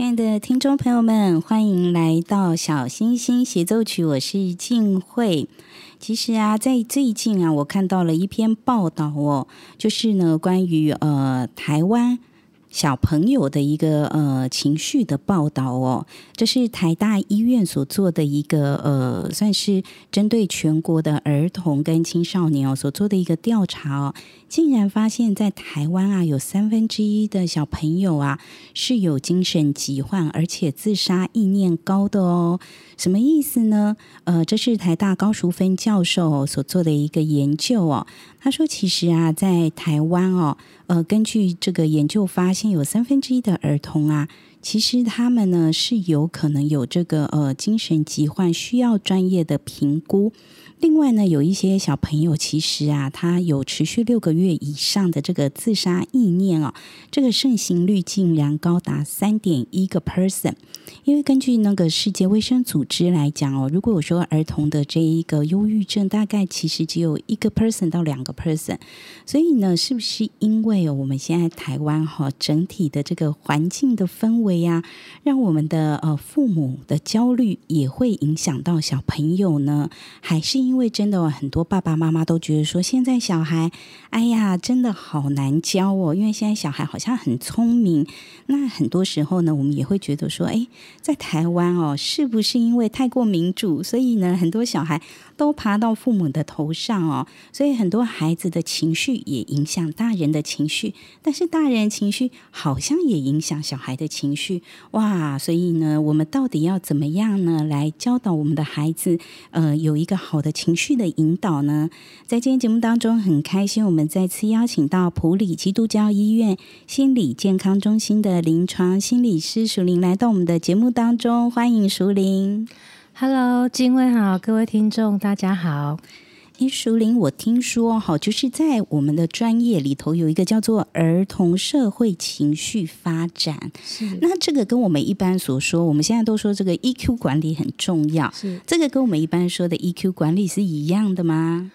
亲爱的听众朋友们，欢迎来到《小星星协奏曲》，我是静慧。其实啊，在最近啊，我看到了一篇报道哦，就是呢，关于呃台湾。小朋友的一个呃情绪的报道哦，这是台大医院所做的一个呃，算是针对全国的儿童跟青少年哦所做的一个调查哦，竟然发现，在台湾啊，有三分之一的小朋友啊是有精神疾患，而且自杀意念高的哦。什么意思呢？呃，这是台大高淑芬教授所做的一个研究哦。他说，其实啊，在台湾哦，呃，根据这个研究发现，有三分之一的儿童啊，其实他们呢是有可能有这个呃精神疾患，需要专业的评估。另外呢，有一些小朋友其实啊，他有持续六个月以上的这个自杀意念哦，这个盛行率竟然高达三点一个 percent。因为根据那个世界卫生组织来讲哦，如果我说儿童的这一个忧郁症，大概其实只有一个 percent 到两个 percent。所以呢，是不是因为我们现在台湾哈整体的这个环境的氛围呀，让我们的呃父母的焦虑也会影响到小朋友呢？还是因因为真的很多爸爸妈妈都觉得说，现在小孩，哎呀，真的好难教哦。因为现在小孩好像很聪明，那很多时候呢，我们也会觉得说，哎，在台湾哦，是不是因为太过民主，所以呢，很多小孩都爬到父母的头上哦，所以很多孩子的情绪也影响大人的情绪，但是大人情绪好像也影响小孩的情绪，哇！所以呢，我们到底要怎么样呢，来教导我们的孩子，呃，有一个好的情绪的引导呢？在今天节目当中，很开心，我们再次邀请到普里基督教医院心理健康中心的临床心理师淑玲来到我们的节目当中，欢迎淑玲。Hello，金卫好，各位听众大家好。诶，淑玲，我听说哈，就是在我们的专业里头有一个叫做儿童社会情绪发展。是，那这个跟我们一般所说，我们现在都说这个 EQ 管理很重要。是，这个跟我们一般说的 EQ 管理是一样的吗？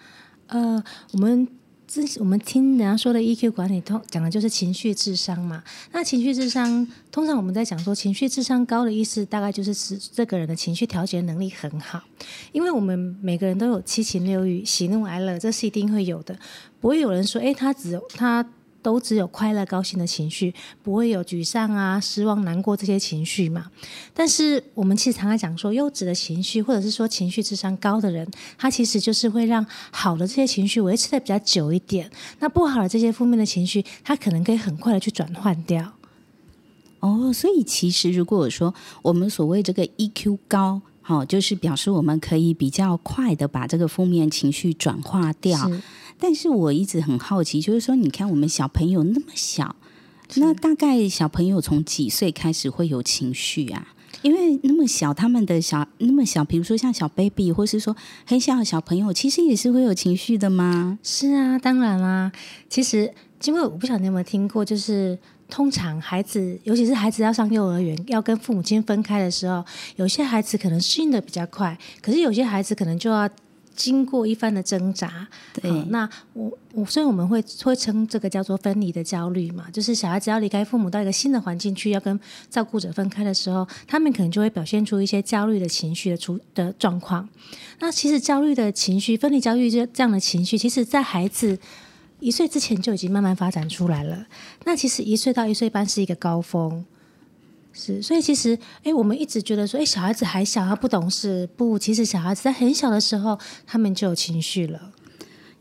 呃，我们。这我们听人家说的 EQ 管理，通讲的就是情绪智商嘛。那情绪智商，通常我们在讲说情绪智商高的意思，大概就是指这个人的情绪调节能力很好。因为我们每个人都有七情六欲，喜怒哀乐，这是一定会有的。不会有人说，诶，他只有他。都只有快乐、高兴的情绪，不会有沮丧啊、失望、难过这些情绪嘛。但是我们其实常常讲说，幼稚的情绪，或者是说情绪智商高的人，他其实就是会让好的这些情绪维持的比较久一点。那不好的这些负面的情绪，他可能可以很快的去转换掉。哦，所以其实如果说我们所谓这个 EQ 高，好，就是表示我们可以比较快的把这个负面情绪转化掉。但是我一直很好奇，就是说，你看我们小朋友那么小，那大概小朋友从几岁开始会有情绪啊？因为那么小，他们的小那么小，比如说像小 baby，或是说很小的小朋友，其实也是会有情绪的吗？是啊，当然啦。其实，因为我不晓得你有没有听过，就是通常孩子，尤其是孩子要上幼儿园，要跟父母亲分开的时候，有些孩子可能适应的比较快，可是有些孩子可能就要。经过一番的挣扎，对，哦、那我我所以我们会会称这个叫做分离的焦虑嘛，就是小孩子要离开父母到一个新的环境去，要跟照顾者分开的时候，他们可能就会表现出一些焦虑的情绪的出的状况。那其实焦虑的情绪、分离焦虑这这样的情绪，其实在孩子一岁之前就已经慢慢发展出来了。那其实一岁到一岁半是一个高峰。是，所以其实，哎，我们一直觉得说，哎，小孩子还小，他不懂事。不，其实小孩子在很小的时候，他们就有情绪了。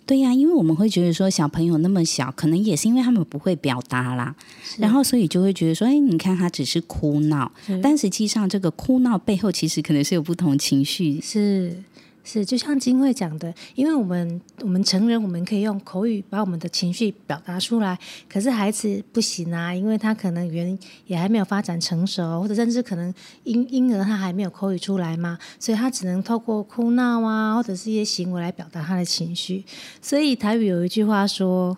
对呀，因为我们会觉得说，小朋友那么小，可能也是因为他们不会表达啦，然后所以就会觉得说，哎，你看他只是哭闹，但实际上这个哭闹背后，其实可能是有不同情绪。是。是，就像金慧讲的，因为我们我们成人我们可以用口语把我们的情绪表达出来，可是孩子不行啊，因为他可能语言也还没有发展成熟，或者甚至可能婴婴儿他还没有口语出来嘛，所以他只能透过哭闹啊，或者是一些行为来表达他的情绪。所以台语有一句话说，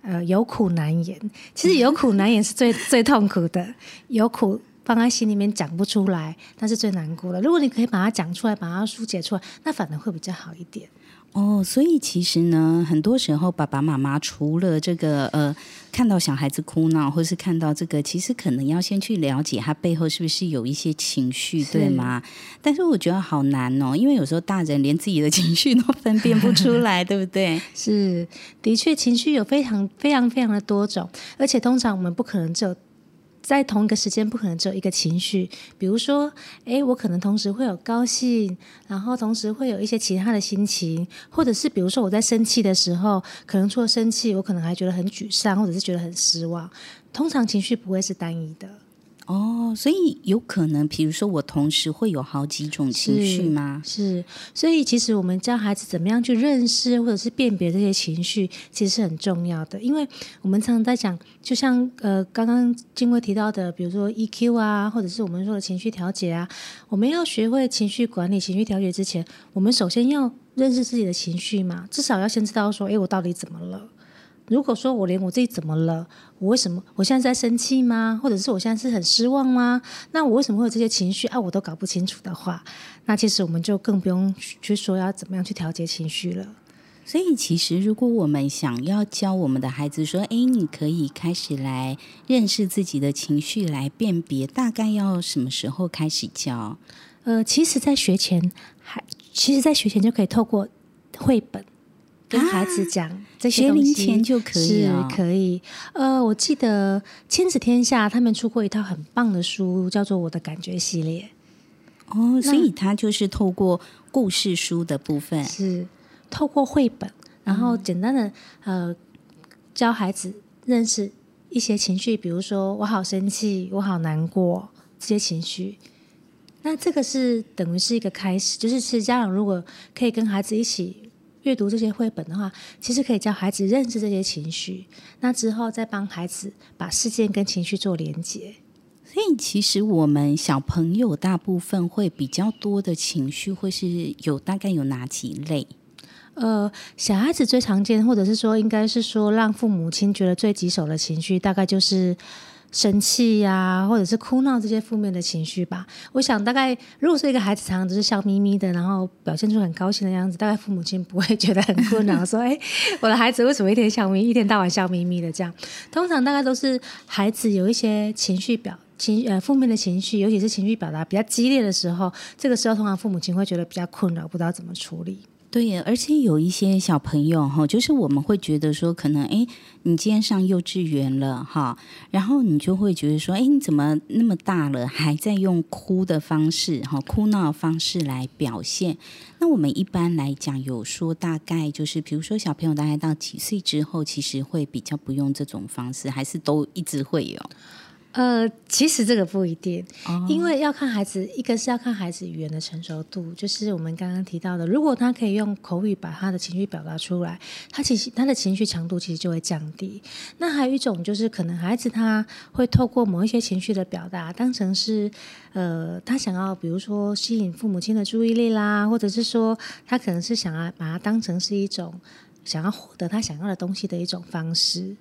呃，有苦难言，其实有苦难言是最最痛苦的，有苦。放在心里面讲不出来，那是最难过的。如果你可以把它讲出来，把它疏解出来，那反而会比较好一点。哦，所以其实呢，很多时候爸爸妈妈除了这个呃，看到小孩子哭闹，或是看到这个，其实可能要先去了解他背后是不是有一些情绪，对吗？但是我觉得好难哦，因为有时候大人连自己的情绪都分辨不出来，对不对？是，的确，情绪有非常非常非常的多种，而且通常我们不可能只有。在同一个时间，不可能只有一个情绪。比如说，诶，我可能同时会有高兴，然后同时会有一些其他的心情，或者是比如说我在生气的时候，可能除了生气，我可能还觉得很沮丧，或者是觉得很失望。通常情绪不会是单一的。哦，所以有可能，比如说我同时会有好几种情绪吗？是，是，所以其实我们教孩子怎么样去认识或者是辨别这些情绪，其实是很重要的。因为我们常常在讲，就像呃刚刚静慧提到的，比如说 EQ 啊，或者是我们说的情绪调节啊，我们要学会情绪管理、情绪调节之前，我们首先要认识自己的情绪嘛，至少要先知道说，诶，我到底怎么了？如果说我连我自己怎么了，我为什么我现在在生气吗？或者是我现在是很失望吗？那我为什么会有这些情绪啊？我都搞不清楚的话，那其实我们就更不用去说要怎么样去调节情绪了。所以，其实如果我们想要教我们的孩子说：“哎，你可以开始来认识自己的情绪，来辨别，大概要什么时候开始教？”呃，其实，在学前还，其实，在学前就可以透过绘本。跟孩子讲这些东西，学龄前就可以了，是可以。呃，我记得亲子天下他们出过一套很棒的书，叫做《我的感觉》系列。哦，所以它就是透过故事书的部分，是透过绘本，然后简单的呃教孩子认识一些情绪，比如说我好生气，我好难过这些情绪。那这个是等于是一个开始，就是其实家长如果可以跟孩子一起。阅读这些绘本的话，其实可以教孩子认识这些情绪，那之后再帮孩子把事件跟情绪做连接。所以，其实我们小朋友大部分会比较多的情绪，会是有大概有哪几类？呃，小孩子最常见，或者是说，应该是说让父母亲觉得最棘手的情绪，大概就是。生气呀、或者是哭闹这些负面的情绪吧。我想，大概如果是一个孩子，常常都是笑眯眯的，然后表现出很高兴的样子，大概父母亲不会觉得很困扰，说：“哎，我的孩子为什么一天笑眯，一天到晚笑眯眯的？”这样，通常大概都是孩子有一些情绪表情呃负面的情绪，尤其是情绪表达比较激烈的时候，这个时候通常父母亲会觉得比较困扰，不知道怎么处理。对，而且有一些小朋友哈，就是我们会觉得说，可能哎，你今天上幼稚园了哈，然后你就会觉得说，哎，你怎么那么大了，还在用哭的方式哈，哭闹的方式来表现？那我们一般来讲有说，大概就是，比如说小朋友大概到几岁之后，其实会比较不用这种方式，还是都一直会有？呃，其实这个不一定，哦、因为要看孩子，一个是要看孩子语言的成熟度，就是我们刚刚提到的，如果他可以用口语把他的情绪表达出来，他其实他的情绪强度其实就会降低。那还有一种就是，可能孩子他会透过某一些情绪的表达，当成是呃，他想要比如说吸引父母亲的注意力啦，或者是说他可能是想要把它当成是一种想要获得他想要的东西的一种方式。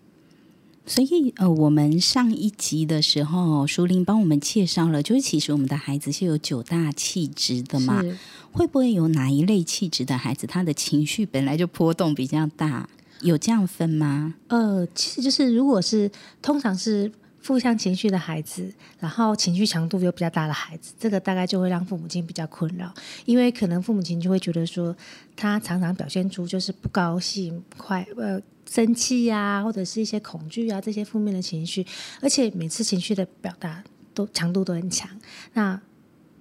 所以，呃，我们上一集的时候，淑铃帮我们介绍了，就是其实我们的孩子是有九大气质的嘛。会不会有哪一类气质的孩子，他的情绪本来就波动比较大？有这样分吗？呃，其实就是如果是通常是负向情绪的孩子，然后情绪强度又比较大的孩子，这个大概就会让父母亲比较困扰，因为可能父母亲就会觉得说，他常常表现出就是不高兴、快呃。生气呀、啊，或者是一些恐惧啊，这些负面的情绪，而且每次情绪的表达都强度都很强，那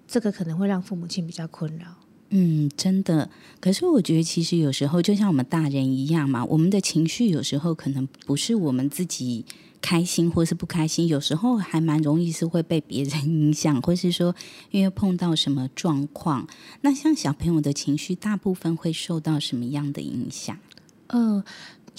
这个可能会让父母亲比较困扰。嗯，真的。可是我觉得，其实有时候就像我们大人一样嘛，我们的情绪有时候可能不是我们自己开心或是不开心，有时候还蛮容易是会被别人影响，或是说因为碰到什么状况。那像小朋友的情绪，大部分会受到什么样的影响？嗯、呃。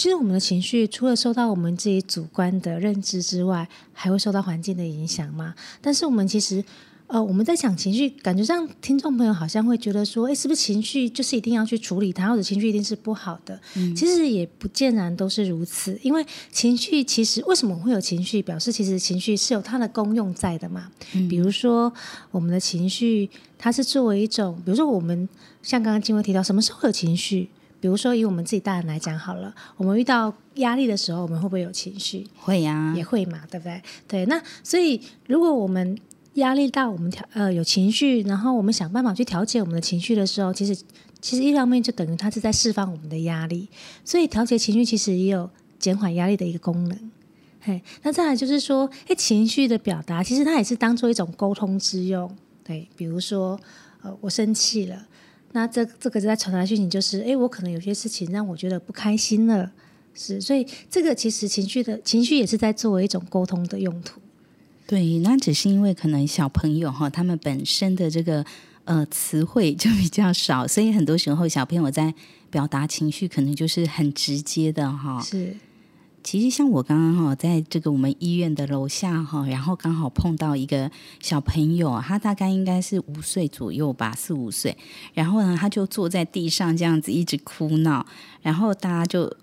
其实我们的情绪除了受到我们自己主观的认知之外，还会受到环境的影响嘛。但是我们其实，呃，我们在讲情绪，感觉上听众朋友好像会觉得说，哎，是不是情绪就是一定要去处理它，或者情绪一定是不好的？嗯，其实也不见然都是如此。因为情绪其实为什么会有情绪，表示其实情绪是有它的功用在的嘛。嗯，比如说我们的情绪，它是作为一种，比如说我们像刚刚静慧提到，什么时候有情绪？比如说，以我们自己大人来讲好了，我们遇到压力的时候，我们会不会有情绪？会呀，也会嘛，对不对？对，那所以如果我们压力大，我们调呃有情绪，然后我们想办法去调节我们的情绪的时候，其实其实一方面就等于它是在释放我们的压力，所以调节情绪其实也有减缓压力的一个功能。嘿，那再来就是说，哎，情绪的表达其实它也是当做一种沟通之用。对，比如说，呃，我生气了。那这这个在传达讯息就是，哎，我可能有些事情让我觉得不开心了，是，所以这个其实情绪的情绪也是在作为一种沟通的用途。对，那只是因为可能小朋友哈，他们本身的这个呃词汇就比较少，所以很多时候小朋友在表达情绪可能就是很直接的哈。是。其实像我刚刚哈，在这个我们医院的楼下哈，然后刚好碰到一个小朋友，他大概应该是五岁左右吧，四五岁。然后呢，他就坐在地上这样子一直哭闹，然后大家就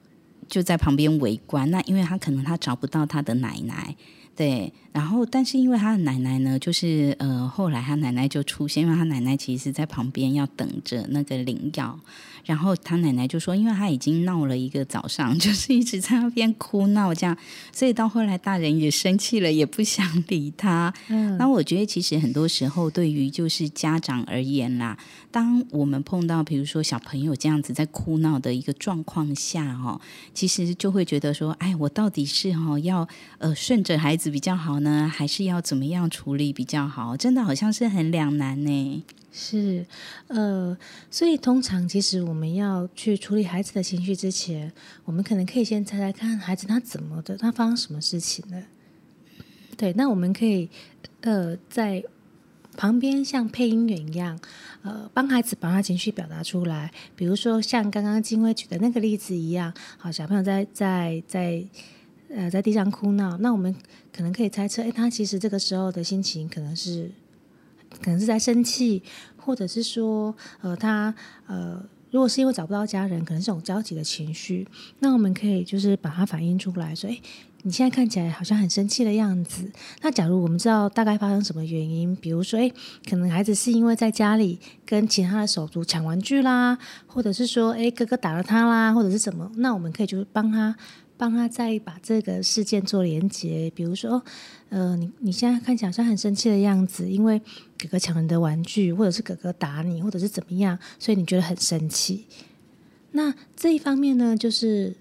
就在旁边围观。那因为他可能他找不到他的奶奶。对，然后但是因为他的奶奶呢，就是呃，后来他奶奶就出现，因为他奶奶其实在旁边要等着那个领药，然后他奶奶就说，因为他已经闹了一个早上，就是一直在那边哭闹这样，所以到后来大人也生气了，也不想理他。嗯，那我觉得其实很多时候对于就是家长而言啦，当我们碰到比如说小朋友这样子在哭闹的一个状况下哦，其实就会觉得说，哎，我到底是哈要呃顺着孩子。比较好呢，还是要怎么样处理比较好？真的好像是很两难呢。是，呃，所以通常其实我们要去处理孩子的情绪之前，我们可能可以先猜猜看孩子他怎么的，他发生什么事情了。对，那我们可以呃在旁边像配音员一样，呃，帮孩子把他情绪表达出来。比如说像刚刚金威举的那个例子一样，好，小朋友在在在。在呃，在地上哭闹，那我们可能可以猜测，哎，他其实这个时候的心情可能是，可能是在生气，或者是说，呃，他呃，如果是因为找不到家人，可能是种焦急的情绪。那我们可以就是把它反映出来，说，哎，你现在看起来好像很生气的样子。那假如我们知道大概发生什么原因，比如说，哎，可能孩子是因为在家里跟其他的手足抢玩具啦，或者是说，哎，哥哥打了他啦，或者是什么，那我们可以就是帮他。帮他再把这个事件做连接，比如说，呃，你你现在看起来好像很生气的样子，因为哥哥抢了你的玩具，或者是哥哥打你，或者是怎么样，所以你觉得很生气。那这一方面呢，就是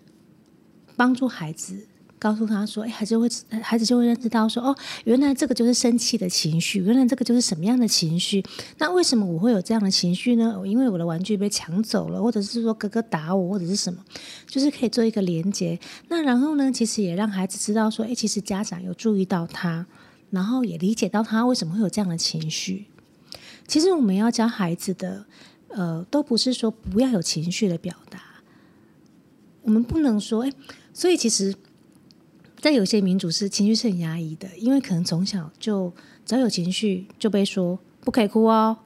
帮助孩子。告诉他说：“哎，孩子会，孩子就会认知到说，哦，原来这个就是生气的情绪，原来这个就是什么样的情绪。那为什么我会有这样的情绪呢？因为我的玩具被抢走了，或者是说哥哥打我，或者是什么，就是可以做一个连接。那然后呢，其实也让孩子知道说，哎，其实家长有注意到他。然后也理解到他为什么会有这样的情绪。其实我们要教孩子的，呃，都不是说不要有情绪的表达。我们不能说，哎，所以其实，在有些民族是情绪是很压抑的，因为可能从小就只要有情绪就被说不可以哭哦，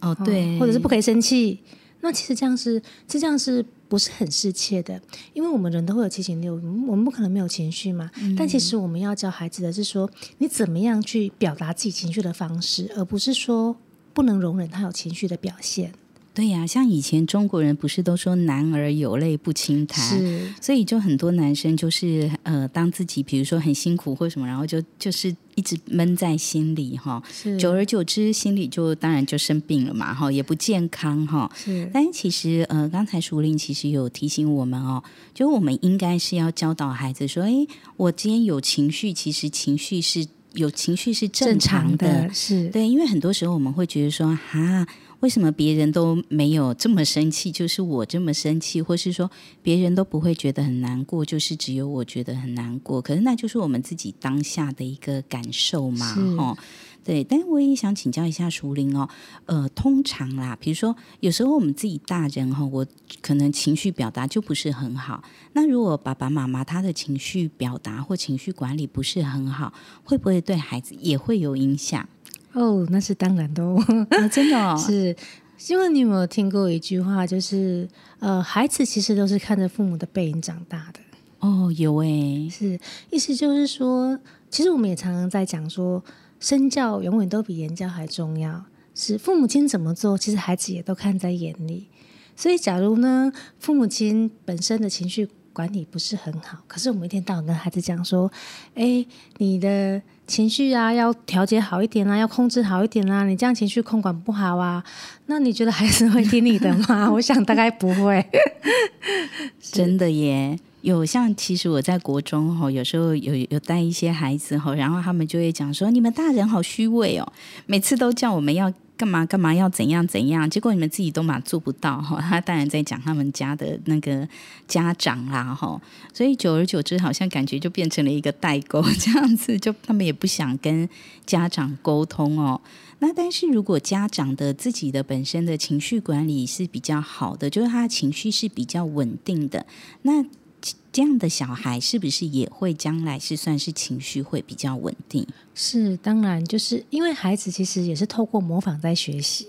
哦对，或者是不可以生气。那其实这样是，其实这样是不是很适切的？因为我们人都会有七情六欲，我们不可能没有情绪嘛。嗯、但其实我们要教孩子的是说，你怎么样去表达自己情绪的方式，而不是说不能容忍他有情绪的表现。对呀，像以前中国人不是都说“男儿有泪不轻弹”，是，所以就很多男生就是呃，当自己比如说很辛苦或什么，然后就就是一直闷在心里哈，久而久之心里就当然就生病了嘛哈，也不健康哈。是，但其实呃，刚才淑玲其实有提醒我们哦，就我们应该是要教导孩子说，哎，我今天有情绪，其实情绪是有情绪是正常的，正常的是对，因为很多时候我们会觉得说哈。为什么别人都没有这么生气，就是我这么生气，或是说别人都不会觉得很难过，就是只有我觉得很难过？可是那就是我们自己当下的一个感受嘛，哦，对。但我也想请教一下淑玲哦，呃，通常啦，比如说有时候我们自己大人哈，我可能情绪表达就不是很好。那如果爸爸妈妈他的情绪表达或情绪管理不是很好，会不会对孩子也会有影响？哦，那是当然的哦，哦 真的哦，是。因为你有没有听过一句话，就是呃，孩子其实都是看着父母的背影长大的。哦，有诶，是，意思就是说，其实我们也常常在讲说，身教永远都比言教还重要。是父母亲怎么做，其实孩子也都看在眼里。所以，假如呢，父母亲本身的情绪管理不是很好，可是我们一天到晚跟孩子讲说，哎，你的。情绪啊，要调节好一点啊，要控制好一点啊。你这样情绪控管不好啊，那你觉得孩子会听你的吗？我想大概不会。真的耶，有像其实我在国中吼，有时候有有带一些孩子吼，然后他们就会讲说：“你们大人好虚伪哦，每次都叫我们要。”干嘛干嘛要怎样怎样？结果你们自己都嘛做不到哈。他当然在讲他们家的那个家长啦哈。所以久而久之，好像感觉就变成了一个代沟 这样子，就他们也不想跟家长沟通哦。那但是如果家长的自己的本身的情绪管理是比较好的，就是他的情绪是比较稳定的，那。这样的小孩是不是也会将来是算是情绪会比较稳定？是，当然，就是因为孩子其实也是透过模仿在学习，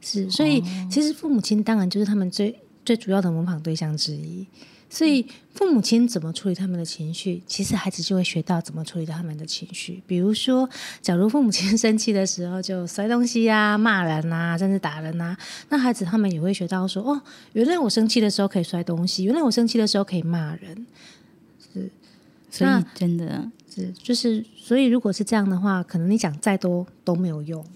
是，所以其实父母亲当然就是他们最最主要的模仿对象之一。所以父母亲怎么处理他们的情绪，其实孩子就会学到怎么处理他们的情绪。比如说，假如父母亲生气的时候就摔东西啊、骂人啊，甚至打人啊，那孩子他们也会学到说：哦，原来我生气的时候可以摔东西，原来我生气的时候可以骂人。是，所以真的是就是，所以如果是这样的话，可能你讲再多都没有用。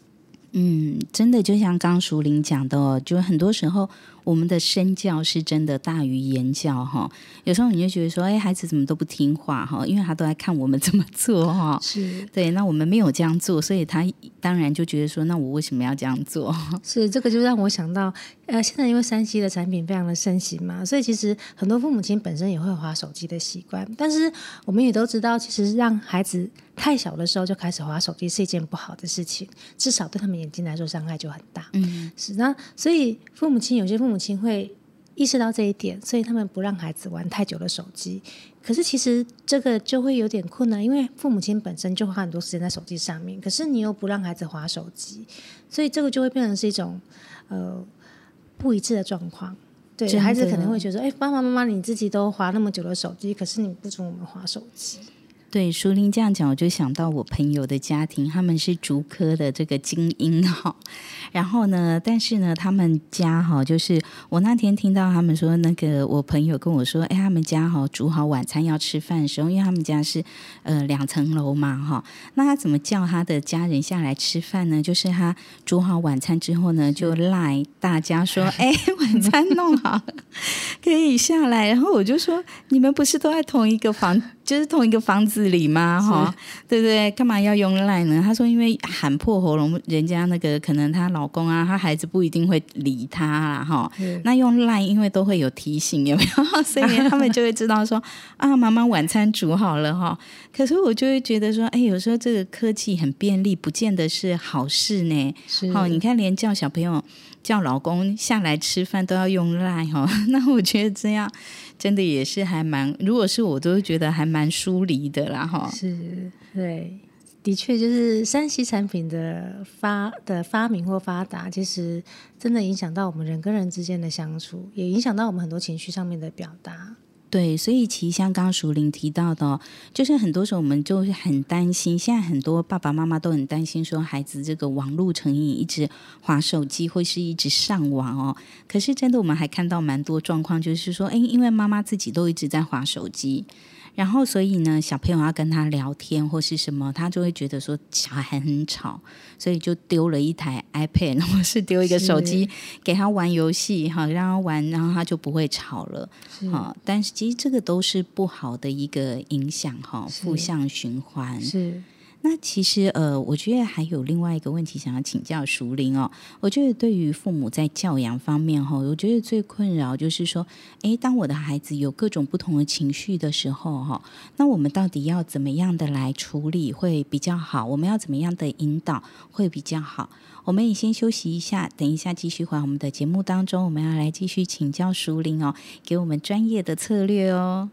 嗯，真的就像刚淑玲讲的哦，就很多时候。我们的身教是真的大于言教哈，有时候你就觉得说，哎，孩子怎么都不听话哈，因为他都在看我们怎么做哈。是对，那我们没有这样做，所以他当然就觉得说，那我为什么要这样做？是这个就让我想到，呃，现在因为 3C 的产品非常的盛行嘛，所以其实很多父母亲本身也会划手机的习惯，但是我们也都知道，其实让孩子太小的时候就开始滑手机是一件不好的事情，至少对他们眼睛来说伤害就很大。嗯，是那所以父母亲有些父母。亲会意识到这一点，所以他们不让孩子玩太久的手机。可是其实这个就会有点困难，因为父母亲本身就花很多时间在手机上面，可是你又不让孩子滑手机，所以这个就会变成是一种呃不一致的状况。对，孩子可能会觉得，哎，爸爸妈妈你自己都滑那么久的手机，可是你不准我们滑手机。对，淑玲这样讲，我就想到我朋友的家庭，他们是竹科的这个精英哈。然后呢，但是呢，他们家哈，就是我那天听到他们说，那个我朋友跟我说，哎，他们家哈煮好晚餐要吃饭的时候，因为他们家是呃两层楼嘛哈，那他怎么叫他的家人下来吃饭呢？就是他煮好晚餐之后呢，就赖大家说，哎，晚餐弄好了，可以下来。然后我就说，你们不是都在同一个房？就是同一个房子里嘛？哈，对不对？干嘛要用 Line 呢？他说，因为喊破喉咙，人家那个可能她老公啊，她孩子不一定会理她啦，哈。那用 Line 因为都会有提醒，有没有？所以他们就会知道说啊，妈妈晚餐煮好了哈。可是我就会觉得说，哎，有时候这个科技很便利，不见得是好事呢。是，好，你看连叫小朋友。叫老公下来吃饭都要用赖哈，那我觉得这样真的也是还蛮，如果是我都觉得还蛮疏离的啦哈。是，对，的确就是山西产品的发的发明或发达，其实真的影响到我们人跟人之间的相处，也影响到我们很多情绪上面的表达。对，所以其实像刚刚淑玲提到的，就是很多时候我们就是很担心，现在很多爸爸妈妈都很担心，说孩子这个网络成瘾，一直划手机或是一直上网哦。可是真的，我们还看到蛮多状况，就是说，哎，因为妈妈自己都一直在划手机。然后，所以呢，小朋友要跟他聊天或是什么，他就会觉得说小孩很吵，所以就丢了一台 iPad，或 是丢一个手机给他玩游戏，哈，让他玩，然后他就不会吵了，哈。但是其实这个都是不好的一个影响，哈，负向循环是。那其实呃，我觉得还有另外一个问题想要请教淑铃哦。我觉得对于父母在教养方面哈，我觉得最困扰就是说，诶，当我的孩子有各种不同的情绪的时候哈，那我们到底要怎么样的来处理会比较好？我们要怎么样的引导会比较好？我们也先休息一下，等一下继续回我们的节目当中，我们要来继续请教淑铃哦，给我们专业的策略哦。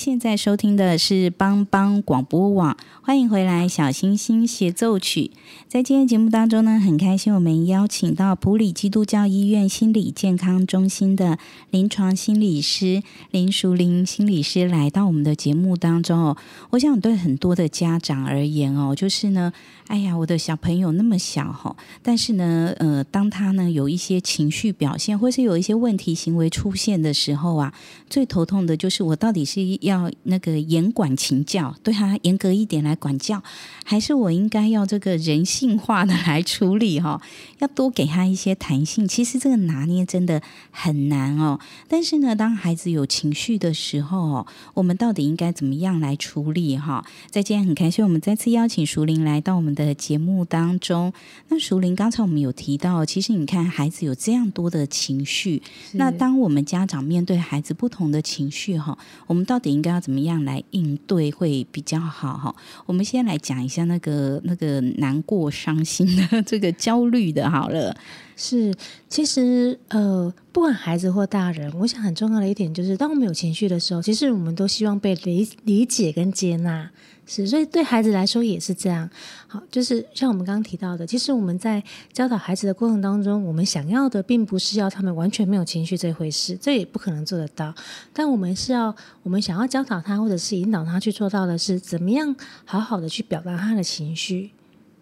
现在收听的是帮帮广播网，欢迎回来，小星星协奏曲。在今天节目当中呢，很开心我们邀请到普里基督教医院心理健康中心的临床心理师林淑玲心理师来到我们的节目当中哦。我想对很多的家长而言哦，就是呢，哎呀，我的小朋友那么小哈，但是呢，呃，当他呢有一些情绪表现，或是有一些问题行为出现的时候啊，最头痛的就是我到底是要那个严管勤教，对他严格一点来管教，还是我应该要这个人性化的来处理哈？要多给他一些弹性。其实这个拿捏真的很难哦。但是呢，当孩子有情绪的时候，我们到底应该怎么样来处理哈？在今天很开心，我们再次邀请淑玲来到我们的节目当中。那淑玲，刚才我们有提到，其实你看孩子有这样多的情绪，那当我们家长面对孩子不同的情绪哈，我们到底应该要怎么样来应对会比较好哈？我们先来讲一下那个那个难过、伤心的这个焦虑的，好了。是，其实呃，不管孩子或大人，我想很重要的一点就是，当我们有情绪的时候，其实我们都希望被理理解跟接纳。是，所以对孩子来说也是这样。好，就是像我们刚刚提到的，其实我们在教导孩子的过程当中，我们想要的并不是要他们完全没有情绪这回事，这也不可能做得到。但我们是要，我们想要教导他，或者是引导他去做到的是，怎么样好好的去表达他的情绪。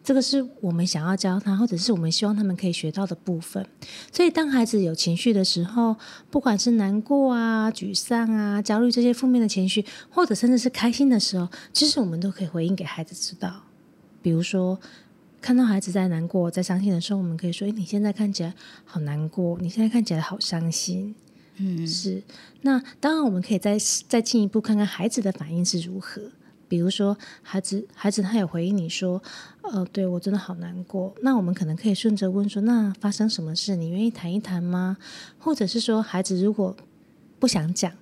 这个是我们想要教他，或者是我们希望他们可以学到的部分。所以，当孩子有情绪的时候，不管是难过啊、沮丧啊、焦虑这些负面的情绪，或者甚至是开心的时候，其实我们都可以回应给孩子知道。比如说，看到孩子在难过、在伤心的时候，我们可以说：“诶，你现在看起来好难过，你现在看起来好伤心。”嗯，是。那当然，我们可以再再进一步看看孩子的反应是如何。比如说，孩子，孩子他有回应你说，呃，对，我真的好难过。那我们可能可以顺着问说，那发生什么事？你愿意谈一谈吗？或者是说，孩子如果不想讲，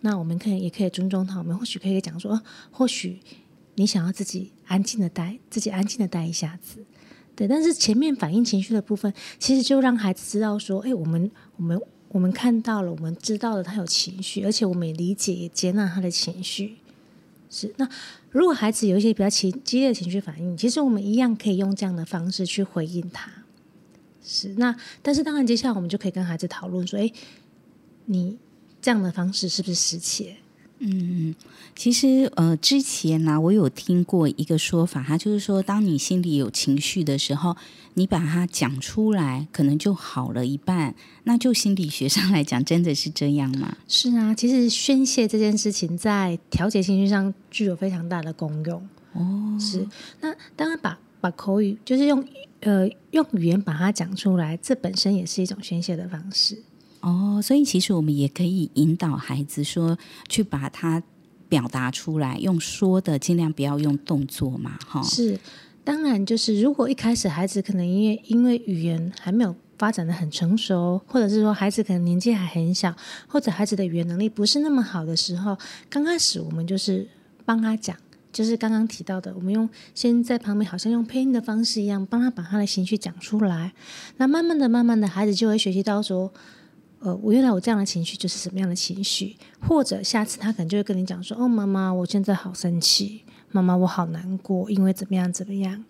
那我们可以也可以尊重他。我们或许可以讲说，或许你想要自己安静的待，自己安静的待一下子。对，但是前面反映情绪的部分，其实就让孩子知道说，哎，我们我们我们看到了，我们知道了他有情绪，而且我们也理解也接纳他的情绪。是，那如果孩子有一些比较情激烈的情绪反应，其实我们一样可以用这样的方式去回应他。是，那但是当然，接下来我们就可以跟孩子讨论说：“诶，你这样的方式是不是失切？”嗯，其实呃，之前呢、啊，我有听过一个说法，他就是说，当你心里有情绪的时候，你把它讲出来，可能就好了一半。那就心理学上来讲，真的是这样吗？是啊，其实宣泄这件事情在调节情绪上具有非常大的功用。哦，是。那当然把，把把口语就是用呃用语言把它讲出来，这本身也是一种宣泄的方式。哦，所以其实我们也可以引导孩子说，去把它表达出来，用说的，尽量不要用动作嘛，哈。是，当然就是如果一开始孩子可能因为因为语言还没有发展的很成熟，或者是说孩子可能年纪还很小，或者孩子的语言能力不是那么好的时候，刚开始我们就是帮他讲，就是刚刚提到的，我们用先在旁边好像用配音的方式一样，帮他把他的情绪讲出来。那慢慢的、慢慢的，孩子就会学习到说。呃，我原来我这样的情绪就是什么样的情绪，或者下次他可能就会跟你讲说：“哦，妈妈，我现在好生气，妈妈，我好难过，因为怎么样怎么样。”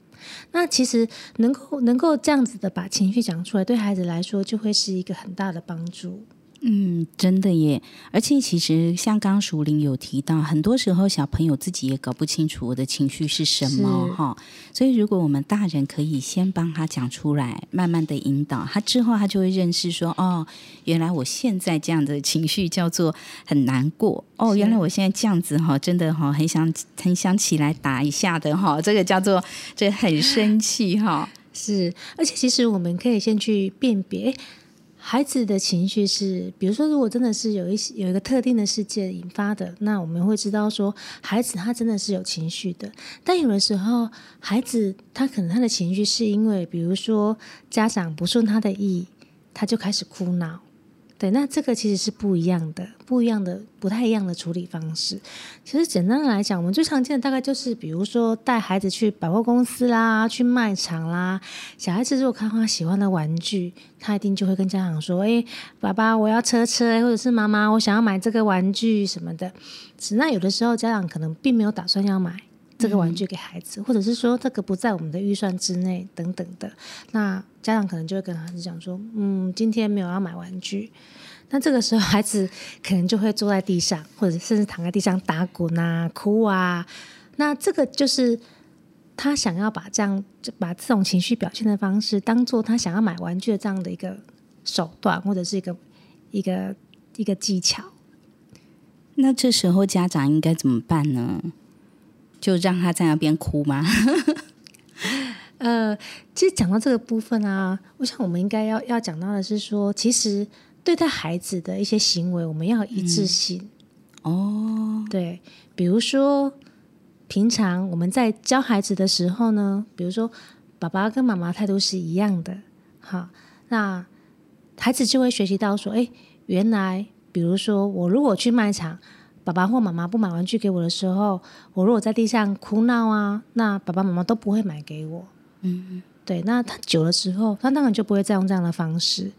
那其实能够能够这样子的把情绪讲出来，对孩子来说就会是一个很大的帮助。嗯，真的耶！而且其实像刚刚淑玲有提到，很多时候小朋友自己也搞不清楚我的情绪是什么哈。所以如果我们大人可以先帮他讲出来，慢慢的引导他，之后他就会认识说：哦，原来我现在这样的情绪叫做很难过。哦，原来我现在这样子哈，真的哈，很想很想起来打一下的哈，这个叫做这很生气哈。是，而且其实我们可以先去辨别。孩子的情绪是，比如说，如果真的是有一些有一个特定的事件引发的，那我们会知道说，孩子他真的是有情绪的。但有的时候，孩子他可能他的情绪是因为，比如说家长不顺他的意，他就开始哭闹。对，那这个其实是不一样的，不一样的，不太一样的处理方式。其实简单的来讲，我们最常见的大概就是，比如说带孩子去百货公司啦，去卖场啦。小孩子如果看到他喜欢的玩具，他一定就会跟家长说：“哎，爸爸，我要车车，或者是妈妈，我想要买这个玩具什么的。”那有的时候家长可能并没有打算要买这个玩具给孩子，嗯、或者是说这个不在我们的预算之内等等的。那家长可能就会跟孩子讲说：“嗯，今天没有要买玩具。”那这个时候，孩子可能就会坐在地上，或者甚至躺在地上打滚啊、哭啊。那这个就是他想要把这样，就把这种情绪表现的方式，当做他想要买玩具的这样的一个手段，或者是一个一个一个技巧。那这时候家长应该怎么办呢？就让他在那边哭吗？呃，其实讲到这个部分啊，我想我们应该要要讲到的是说，其实。对待孩子的一些行为，我们要一致性。嗯、哦，对，比如说平常我们在教孩子的时候呢，比如说爸爸跟妈妈态度是一样的，好，那孩子就会学习到说，哎，原来比如说我如果去卖场，爸爸或妈妈不买玩具给我的时候，我如果在地上哭闹啊，那爸爸妈妈都不会买给我。嗯，对，那他久了之后，他当然就不会再用这样的方式。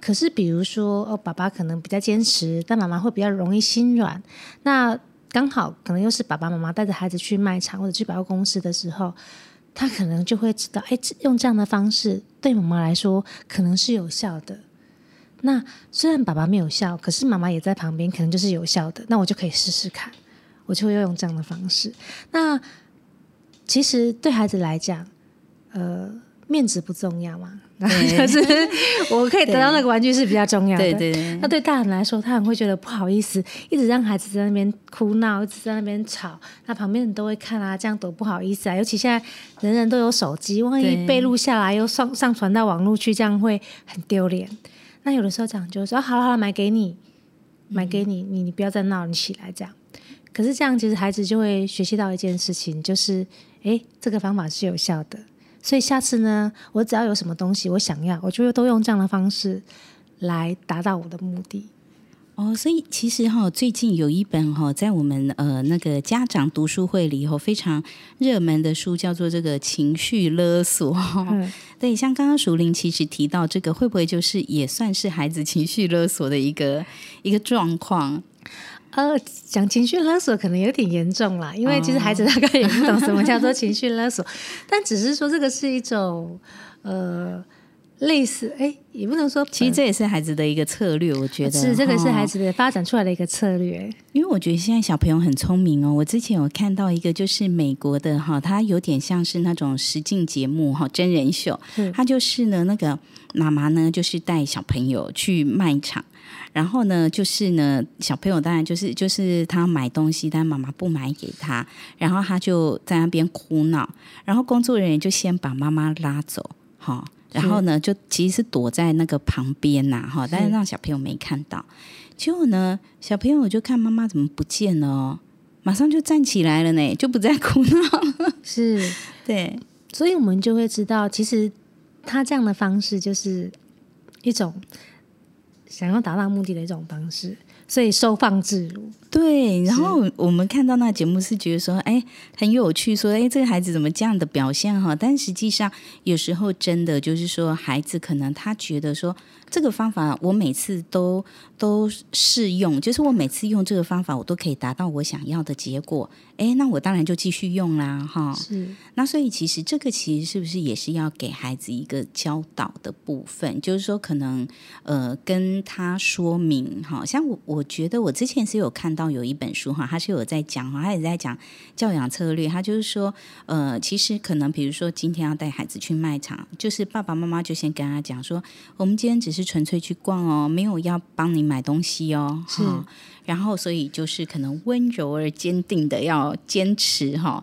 可是，比如说，哦，爸爸可能比较坚持，但妈妈会比较容易心软。那刚好可能又是爸爸妈妈带着孩子去卖场或者去百货公司的时候，他可能就会知道，哎，用这样的方式对妈妈来说可能是有效的。那虽然爸爸没有笑，可是妈妈也在旁边，可能就是有效的。那我就可以试试看，我就会用这样的方式。那其实对孩子来讲，呃，面子不重要嘛。可是我可以得到那个玩具是比较重要的。对对，对。那对大人来说，他很会觉得不好意思，一直让孩子在那边哭闹，一直在那边吵，那旁边人都会看啊，这样多不好意思啊。尤其现在人人都有手机，万一被录下来又上上传到网络去，这样会很丢脸。那有的时候讲就说：“好了好了，买给你，买给你，你你不要再闹，你起来这样。”可是这样其实孩子就会学习到一件事情，就是诶，这个方法是有效的。所以下次呢，我只要有什么东西我想要，我就会都用这样的方式来达到我的目的。哦，所以其实哈，最近有一本哈，在我们呃那个家长读书会里头非常热门的书，叫做这个情绪勒索。嗯，对，像刚刚淑玲其实提到这个，会不会就是也算是孩子情绪勒索的一个一个状况？呃，讲情绪勒索可能有点严重啦，因为其实孩子大概也不懂什么叫做 情绪勒索，但只是说这个是一种呃类似，哎，也不能说，其实这也是孩子的一个策略，我觉得是这个是孩子的发展出来的一个策略，因为我觉得现在小朋友很聪明哦。我之前有看到一个就是美国的哈，他有点像是那种实境节目哈，真人秀，他就是呢那个妈妈呢就是带小朋友去卖场。然后呢，就是呢，小朋友当然就是就是他买东西，但妈妈不买给他，然后他就在那边哭闹，然后工作人员就先把妈妈拉走，哈，然后呢，就其实是躲在那个旁边呐，哈，但是让小朋友没看到。结果呢，小朋友就看妈妈怎么不见了哦，马上就站起来了呢，就不再 哭闹，是对，所以我们就会知道，其实他这样的方式就是一种。想要达到目的的一种方式，所以收放自如。对，然后我们看到那节目是觉得说，哎，很有趣，说，哎，这个孩子怎么这样的表现哈？但实际上，有时候真的就是说，孩子可能他觉得说，这个方法我每次都都适用，就是我每次用这个方法，我都可以达到我想要的结果。哎，那我当然就继续用啦，哈。是。那所以其实这个其实是不是也是要给孩子一个教导的部分？就是说，可能呃跟他说明，哈，像我我觉得我之前是有看到。有一本书哈，他是有在讲哈，他也在讲教养策略。他就是说，呃，其实可能比如说今天要带孩子去卖场，就是爸爸妈妈就先跟他讲说，我们今天只是纯粹去逛哦，没有要帮你买东西哦。是，然后所以就是可能温柔而坚定的要坚持哈。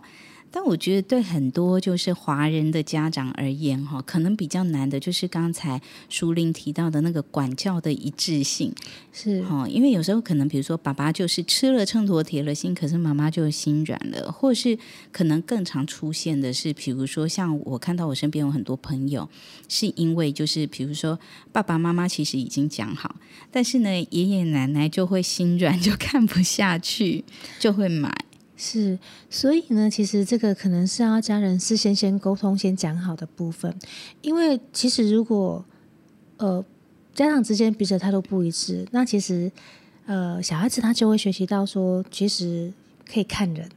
但我觉得对很多就是华人的家长而言，哈，可能比较难的就是刚才淑玲提到的那个管教的一致性，是哈，因为有时候可能比如说爸爸就是吃了秤砣铁了心，可是妈妈就心软了，或是可能更常出现的是，比如说像我看到我身边有很多朋友，是因为就是比如说爸爸妈妈其实已经讲好，但是呢爷爷奶奶就会心软，就看不下去，就会买。是，所以呢，其实这个可能是要家人事先先沟通、先讲好的部分。因为其实如果呃家长之间彼此态度不一致，那其实呃小孩子他就会学习到说，其实可以看人。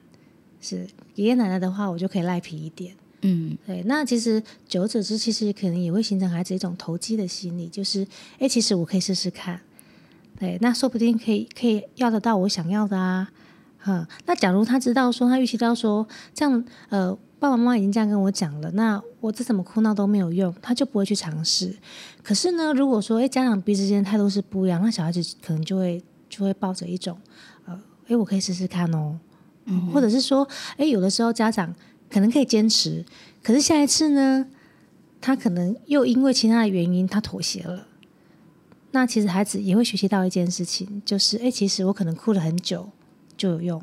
是爷爷奶奶的话，我就可以赖皮一点。嗯，对。那其实久而久之，其实可能也会形成孩子一种投机的心理，就是哎，其实我可以试试看。对，那说不定可以可以要得到我想要的啊。嗯，那假如他知道说，他预期到说，这样，呃，爸爸妈妈已经这样跟我讲了，那我再怎么哭闹都没有用，他就不会去尝试。可是呢，如果说，哎，家长彼此之间态度是不一样，那小孩子可能就会就会抱着一种，呃，哎，我可以试试看哦，嗯，或者是说，哎，有的时候家长可能可以坚持，可是下一次呢，他可能又因为其他的原因，他妥协了。那其实孩子也会学习到一件事情，就是，哎，其实我可能哭了很久。就有用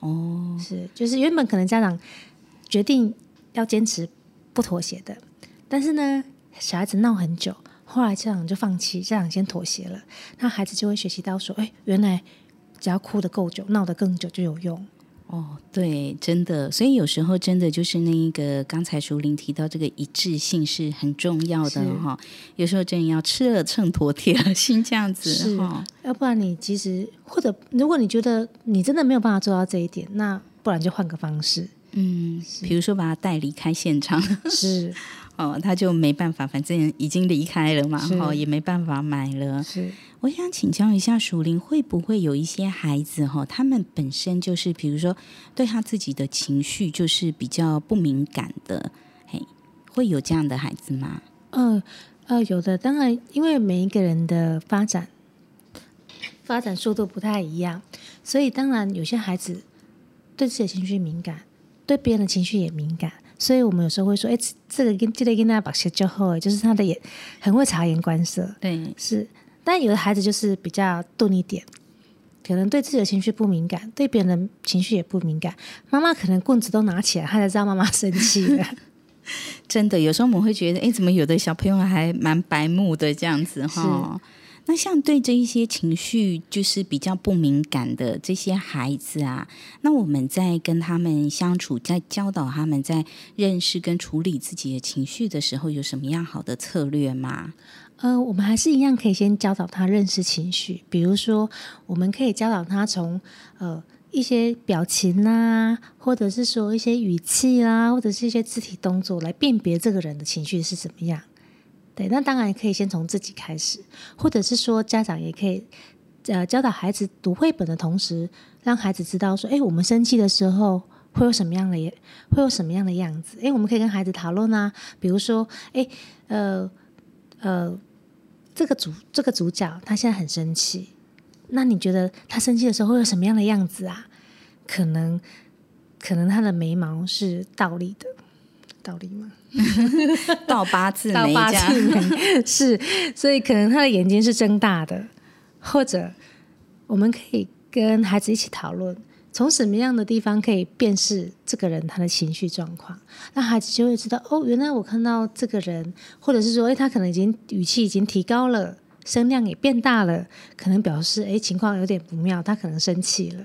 哦，是就是原本可能家长决定要坚持不妥协的，但是呢，小孩子闹很久，后来家长就放弃，家长先妥协了，那孩子就会学习到说，哎，原来只要哭得够久，闹得更久就有用。哦，对，真的，所以有时候真的就是那一个刚才淑玲提到这个一致性是很重要的哈。有时候真的要吃了秤砣铁了心这样子是哈，要不然你其实或者如果你觉得你真的没有办法做到这一点，那不然就换个方式，嗯，比如说把他带离开现场。是。哦，他就没办法，反正已经离开了嘛，哈，也没办法买了。是，我想请教一下淑铃，会不会有一些孩子哈，他们本身就是，比如说对他自己的情绪就是比较不敏感的，嘿，会有这样的孩子吗？嗯呃，呃，有的，当然，因为每一个人的发展发展速度不太一样，所以当然有些孩子对自己的情绪敏感，对别人的情绪也敏感。所以我们有时候会说，哎，这个跟这个跟那把鞋就好，就是他的眼很会察言观色。对，是。但有的孩子就是比较钝一点，可能对自己的情绪不敏感，对别人的情绪也不敏感。妈妈可能棍子都拿起来，他才知道妈妈生气了。真的，有时候我们会觉得，哎，怎么有的小朋友还蛮白目的这样子哈？那像对这一些情绪就是比较不敏感的这些孩子啊，那我们在跟他们相处，在教导他们在认识跟处理自己的情绪的时候，有什么样好的策略吗？呃，我们还是一样可以先教导他认识情绪，比如说，我们可以教导他从呃一些表情啊，或者是说一些语气啊，或者是一些肢体动作来辨别这个人的情绪是怎么样。对，那当然可以先从自己开始，或者是说家长也可以，呃，教导孩子读绘本的同时，让孩子知道说，哎，我们生气的时候会有什么样的，会有什么样的样子？哎，我们可以跟孩子讨论啊，比如说，哎，呃，呃，这个主这个主角他现在很生气，那你觉得他生气的时候会有什么样的样子啊？可能，可能他的眉毛是倒立的。倒立吗？倒八字眉，倒八字 是，所以可能他的眼睛是睁大的，或者我们可以跟孩子一起讨论，从什么样的地方可以辨识这个人他的情绪状况，那孩子就会知道哦，原来我看到这个人，或者是说，哎，他可能已经语气已经提高了，声量也变大了，可能表示哎，情况有点不妙，他可能生气了。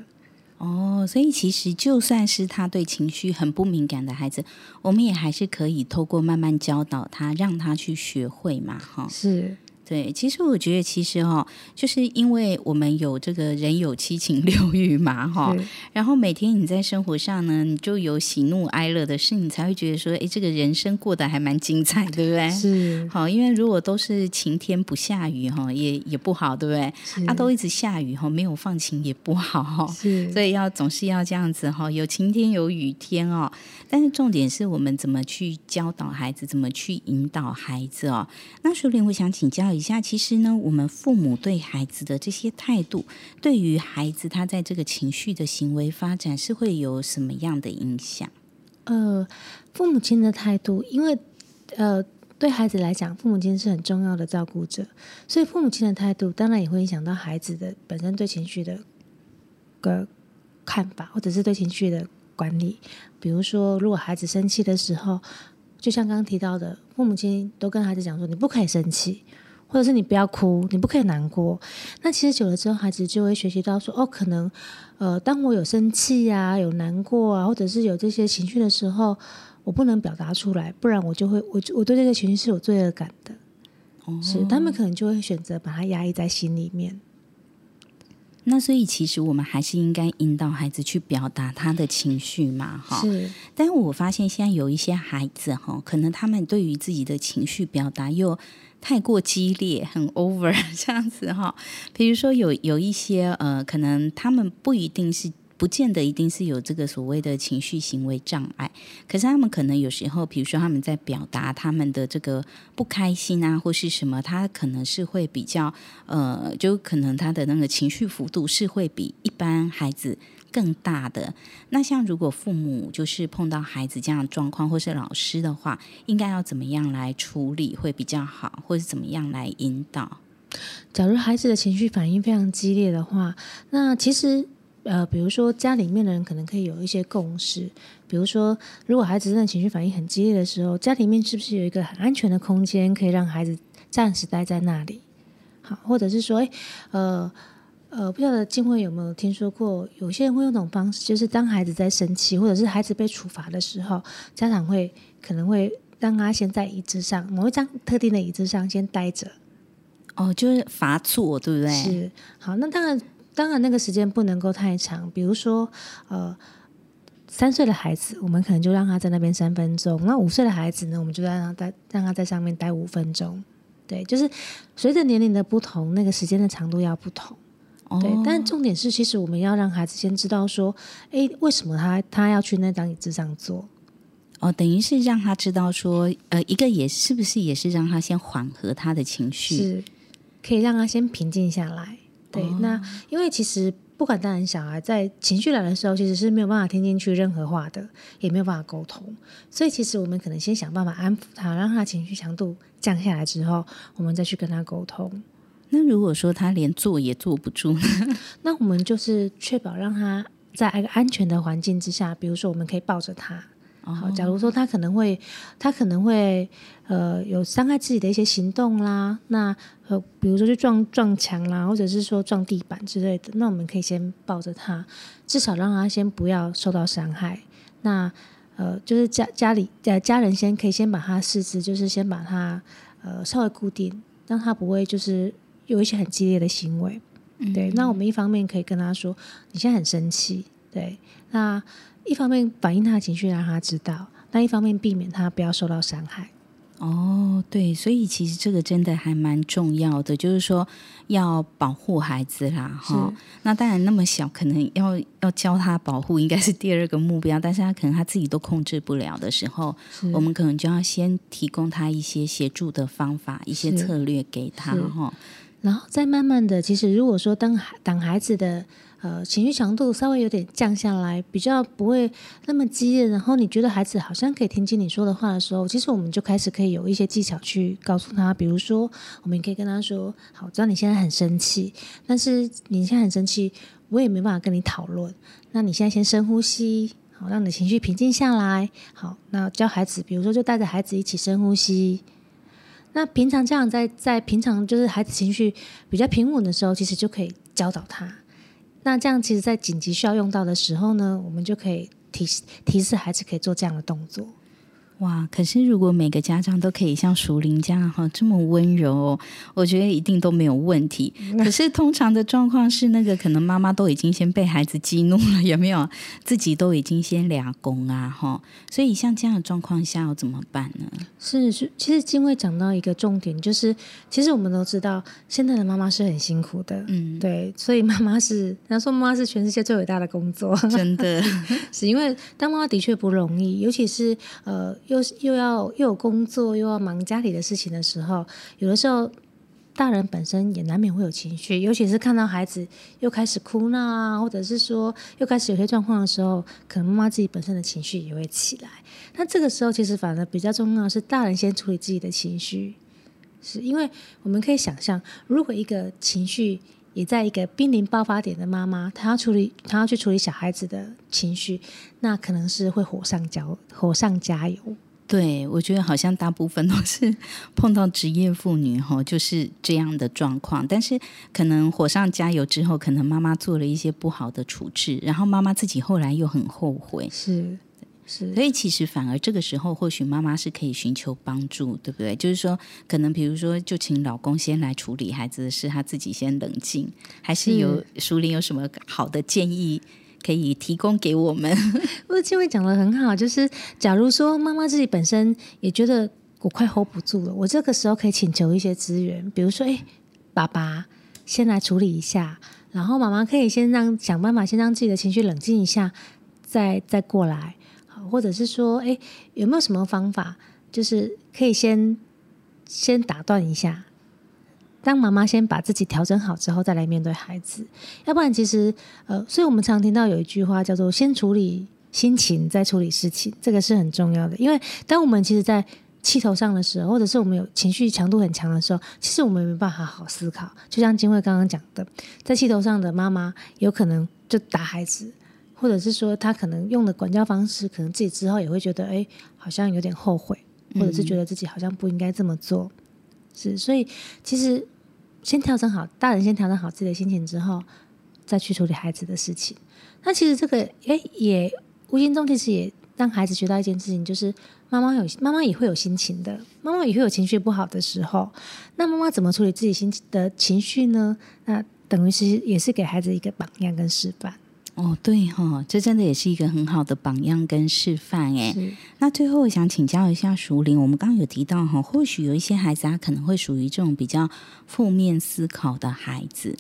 哦，所以其实就算是他对情绪很不敏感的孩子，我们也还是可以透过慢慢教导他，让他去学会嘛，哈。是。对，其实我觉得，其实哈，就是因为我们有这个人有七情六欲嘛，哈，然后每天你在生活上呢，你就有喜怒哀乐的事，你才会觉得说，哎，这个人生过得还蛮精彩，对不对？是。好，因为如果都是晴天不下雨，哈，也也不好，对不对？是。啊，都一直下雨，哈，没有放晴也不好，哈。是。所以要总是要这样子，哈，有晴天有雨天哦。但是重点是我们怎么去教导孩子，怎么去引导孩子哦。那淑玲，我想请教一下，其实呢，我们父母对孩子的这些态度，对于孩子他在这个情绪的行为发展是会有什么样的影响？呃，父母亲的态度，因为呃，对孩子来讲，父母亲是很重要的照顾者，所以父母亲的态度当然也会影响到孩子的本身对情绪的个看法，或者是对情绪的管理。比如说，如果孩子生气的时候，就像刚刚提到的，父母亲都跟孩子讲说：“你不可以生气。”或者是你不要哭，你不可以难过。那其实久了之后，孩子就会学习到说：哦，可能，呃，当我有生气啊，有难过啊，或者是有这些情绪的时候，我不能表达出来，不然我就会，我我对这个情绪是有罪恶感的。哦，是，他们可能就会选择把它压抑在心里面。那所以，其实我们还是应该引导孩子去表达他的情绪嘛，哈。是。但是我发现现在有一些孩子哈，可能他们对于自己的情绪表达又。太过激烈，很 over 这样子哈。比如说有有一些呃，可能他们不一定是，不见得一定是有这个所谓的情绪行为障碍，可是他们可能有时候，比如说他们在表达他们的这个不开心啊，或是什么，他可能是会比较呃，就可能他的那个情绪幅度是会比一般孩子。更大的。那像如果父母就是碰到孩子这样的状况，或是老师的话，应该要怎么样来处理会比较好，或是怎么样来引导？假如孩子的情绪反应非常激烈的话，那其实呃，比如说家里面的人可能可以有一些共识，比如说如果孩子真的情绪反应很激烈的时候，家里面是不是有一个很安全的空间，可以让孩子暂时待在那里？好，或者是说，诶呃。呃，不晓得静慧有没有听说过，有些人会用这种方式，就是当孩子在生气，或者是孩子被处罚的时候，家长会可能会让他先在椅子上，某一张特定的椅子上先待着。哦，就是罚坐，对不对？是。好，那当然，当然那个时间不能够太长。比如说，呃，三岁的孩子，我们可能就让他在那边三分钟；那五岁的孩子呢，我们就让他在让他在上面待五分钟。对，就是随着年龄的不同，那个时间的长度要不同。对，但重点是，其实我们要让孩子先知道说，哎，为什么他他要去那张椅子上坐？哦，等于是让他知道说，呃，一个也是不是也是让他先缓和他的情绪，是可以让他先平静下来。对，哦、那因为其实不管大人小孩，在情绪来的时候，其实是没有办法听进去任何话的，也没有办法沟通。所以其实我们可能先想办法安抚他，让他情绪强度降下来之后，我们再去跟他沟通。那如果说他连坐也坐不住？那我们就是确保让他在一个安全的环境之下，比如说我们可以抱着他。好，假如说他可能会，他可能会呃有伤害自己的一些行动啦，那呃比如说去撞撞墙啦，或者是说撞地板之类的，那我们可以先抱着他，至少让他先不要受到伤害。那呃就是家家里呃家人先可以先把他四肢，就是先把他呃稍微固定，让他不会就是。有一些很激烈的行为，对，嗯、那我们一方面可以跟他说，你现在很生气，对，那一方面反映他的情绪，让他知道，那一方面避免他不要受到伤害。哦，对，所以其实这个真的还蛮重要的，就是说要保护孩子啦，哈。那当然那么小，可能要要教他保护，应该是第二个目标。但是他可能他自己都控制不了的时候，我们可能就要先提供他一些协助的方法，一些策略给他，哈。然后再慢慢的，其实如果说当当孩子的呃情绪强度稍微有点降下来，比较不会那么激烈，然后你觉得孩子好像可以听进你说的话的时候，其实我们就开始可以有一些技巧去告诉他，比如说我们可以跟他说：“好，知道你现在很生气，但是你现在很生气，我也没办法跟你讨论。那你现在先深呼吸，好，让你的情绪平静下来。好，那教孩子，比如说就带着孩子一起深呼吸。”那平常这样在在平常就是孩子情绪比较平稳的时候，其实就可以教导他。那这样其实，在紧急需要用到的时候呢，我们就可以提提示孩子可以做这样的动作。哇！可是如果每个家长都可以像熟龄这样哈这么温柔，我觉得一定都没有问题。可是通常的状况是，那个可能妈妈都已经先被孩子激怒了，有没有？自己都已经先俩攻啊哈。所以像这样的状况下要怎么办呢？是是，其实静慧讲到一个重点，就是其实我们都知道，现在的妈妈是很辛苦的，嗯，对。所以妈妈是，人家说妈妈是全世界最伟大的工作，真的 是因为当妈妈的确不容易，尤其是呃。又又要又有工作，又要忙家里的事情的时候，有的时候大人本身也难免会有情绪，尤其是看到孩子又开始哭闹啊，或者是说又开始有些状况的时候，可能妈妈自己本身的情绪也会起来。那这个时候其实反而比较重要是大人先处理自己的情绪，是因为我们可以想象，如果一个情绪也在一个濒临爆发点的妈妈，她要处理，她要去处理小孩子的情绪，那可能是会火上浇火上加油。对，我觉得好像大部分都是碰到职业妇女哈，就是这样的状况。但是可能火上加油之后，可能妈妈做了一些不好的处置，然后妈妈自己后来又很后悔。是是，所以其实反而这个时候，或许妈妈是可以寻求帮助，对不对？就是说，可能比如说，就请老公先来处理孩子的事，他自己先冷静，还是有淑玲有什么好的建议？可以提供给我们。我静慧讲得很好，就是假如说妈妈自己本身也觉得我快 hold 不住了，我这个时候可以请求一些资源，比如说，哎，爸爸先来处理一下，然后妈妈可以先让想办法先让自己的情绪冷静一下，再再过来，或者是说，哎，有没有什么方法，就是可以先先打断一下。当妈妈先把自己调整好之后，再来面对孩子，要不然其实呃，所以我们常听到有一句话叫做“先处理心情，再处理事情”，这个是很重要的。因为当我们其实，在气头上的时候，或者是我们有情绪强度很强的时候，其实我们没办法好好思考。就像金慧刚刚讲的，在气头上的妈妈有可能就打孩子，或者是说他可能用的管教方式，可能自己之后也会觉得，哎，好像有点后悔，或者是觉得自己好像不应该这么做。嗯、是，所以其实。先调整好，大人先调整好自己的心情之后，再去处理孩子的事情。那其实这个，哎，也无形中其实也让孩子学到一件事情，就是妈妈有妈妈也会有心情的，妈妈也会有情绪不好的时候。那妈妈怎么处理自己心情的情绪呢？那等于是也是给孩子一个榜样跟示范。哦，对哈、哦，这真的也是一个很好的榜样跟示范哎。那最后我想请教一下淑铃，我们刚刚有提到哈，或许有一些孩子他可能会属于这种比较负面思考的孩子，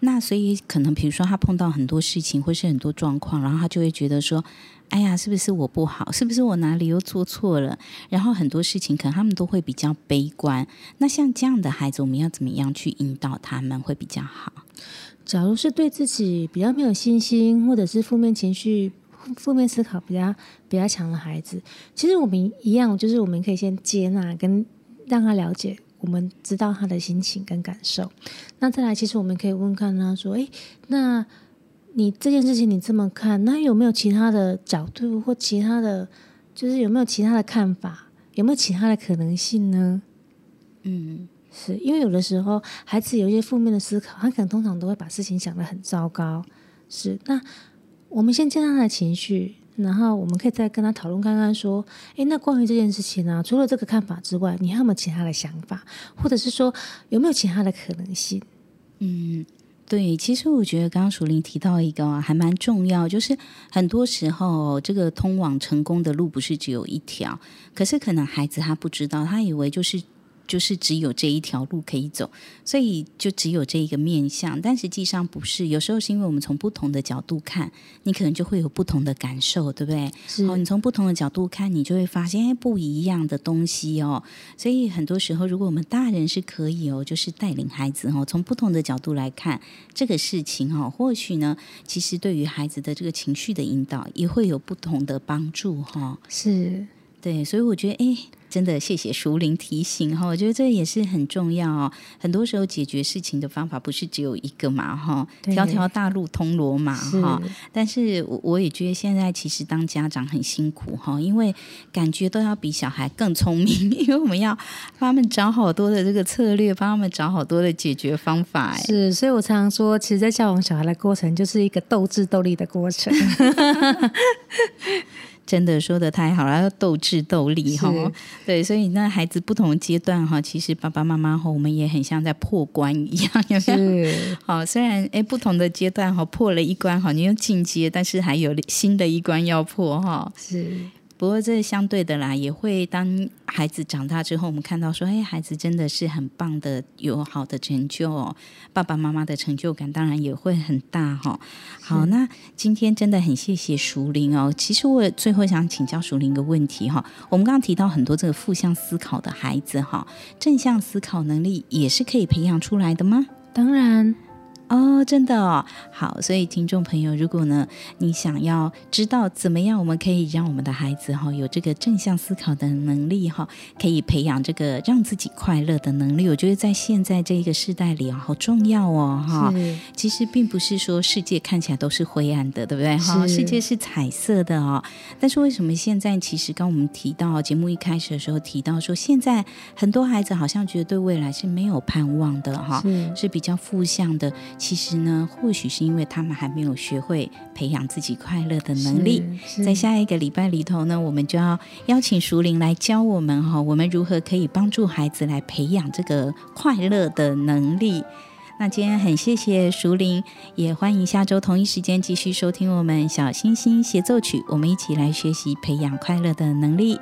那所以可能比如说他碰到很多事情或是很多状况，然后他就会觉得说，哎呀，是不是我不好？是不是我哪里又做错了？然后很多事情可能他们都会比较悲观。那像这样的孩子，我们要怎么样去引导他们会比较好？假如是对自己比较没有信心，或者是负面情绪、负面思考比较比较强的孩子，其实我们一样，就是我们可以先接纳跟让他了解，我们知道他的心情跟感受。那再来，其实我们可以问看他说：“诶，那你这件事情你这么看，那有没有其他的角度或其他的，就是有没有其他的看法？有没有其他的可能性呢？”嗯。是因为有的时候孩子有一些负面的思考，他可能通常都会把事情想得很糟糕。是，那我们先接纳他的情绪，然后我们可以再跟他讨论看看，说，诶，那关于这件事情呢，除了这个看法之外，你还有没有其他的想法，或者是说有没有其他的可能性？嗯，对，其实我觉得刚刚淑铃提到一个还蛮重要，就是很多时候这个通往成功的路不是只有一条，可是可能孩子他不知道，他以为就是。就是只有这一条路可以走，所以就只有这一个面向。但实际上不是，有时候是因为我们从不同的角度看，你可能就会有不同的感受，对不对？是。哦，你从不同的角度看，你就会发现不一样的东西哦。所以很多时候，如果我们大人是可以哦，就是带领孩子哦，从不同的角度来看这个事情哦，或许呢，其实对于孩子的这个情绪的引导也会有不同的帮助哈、哦。是。对，所以我觉得，哎，真的谢谢熟龄提醒哈，我觉得这也是很重要哦。很多时候解决事情的方法不是只有一个嘛哈，条条大路通罗马哈。但是我我也觉得现在其实当家长很辛苦哈，因为感觉都要比小孩更聪明，因为我们要帮他们找好多的这个策略，帮他们找好多的解决方法。是，所以我常常说，其实，在教养小孩的过程，就是一个斗智斗力的过程。真的说的太好了，要斗智斗力哈，对，所以那孩子不同阶段哈，其实爸爸妈妈和我们也很像在破关一样，有没有？好，虽然哎不同的阶段哈破了一关哈，你又进阶，但是还有新的一关要破哈。是。不过这相对的啦，也会当孩子长大之后，我们看到说，哎，孩子真的是很棒的，有好的成就哦，爸爸妈妈的成就感当然也会很大哈、哦。好，那今天真的很谢谢淑铃哦。其实我最后想请教淑铃一个问题哈、哦，我们刚刚提到很多这个负向思考的孩子哈，正向思考能力也是可以培养出来的吗？当然。哦，真的哦，好，所以听众朋友，如果呢，你想要知道怎么样，我们可以让我们的孩子哈有这个正向思考的能力哈，可以培养这个让自己快乐的能力，我觉得在现在这一个时代里啊好重要哦哈。其实并不是说世界看起来都是灰暗的，对不对哈？世界是彩色的哦。但是为什么现在其实刚我们提到节目一开始的时候提到说，现在很多孩子好像觉得对未来是没有盼望的哈，是，是比较负向的。其实呢，或许是因为他们还没有学会培养自己快乐的能力。在下一个礼拜里头呢，我们就要邀请熟龄来教我们哈，我们如何可以帮助孩子来培养这个快乐的能力。那今天很谢谢熟龄，也欢迎下周同一时间继续收听我们小星星协奏曲，我们一起来学习培养快乐的能力。